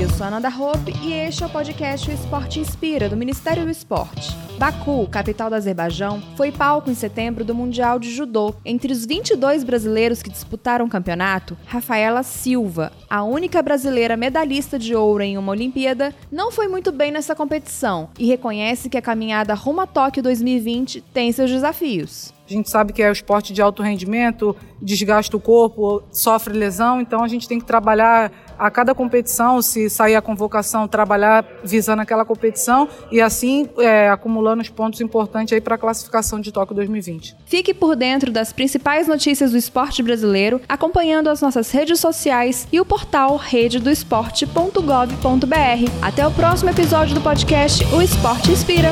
Eu sou Ananda Hope e este é o podcast O Esporte Inspira, do Ministério do Esporte. Baku, capital do Azerbaijão, foi palco em setembro do Mundial de Judô. Entre os 22 brasileiros que disputaram o campeonato, Rafaela Silva, a única brasileira medalhista de ouro em uma Olimpíada, não foi muito bem nessa competição e reconhece que a caminhada rumo a Tóquio 2020 tem seus desafios. A gente sabe que é o esporte de alto rendimento, desgasta o corpo, sofre lesão, então a gente tem que trabalhar a cada competição, se sair a convocação, trabalhar visando aquela competição e assim é, acumulando os pontos importantes aí para a classificação de Tóquio 2020. Fique por dentro das principais notícias do esporte brasileiro, acompanhando as nossas redes sociais e o portal rededoesporte.gov.br. Até o próximo episódio do podcast O Esporte Inspira.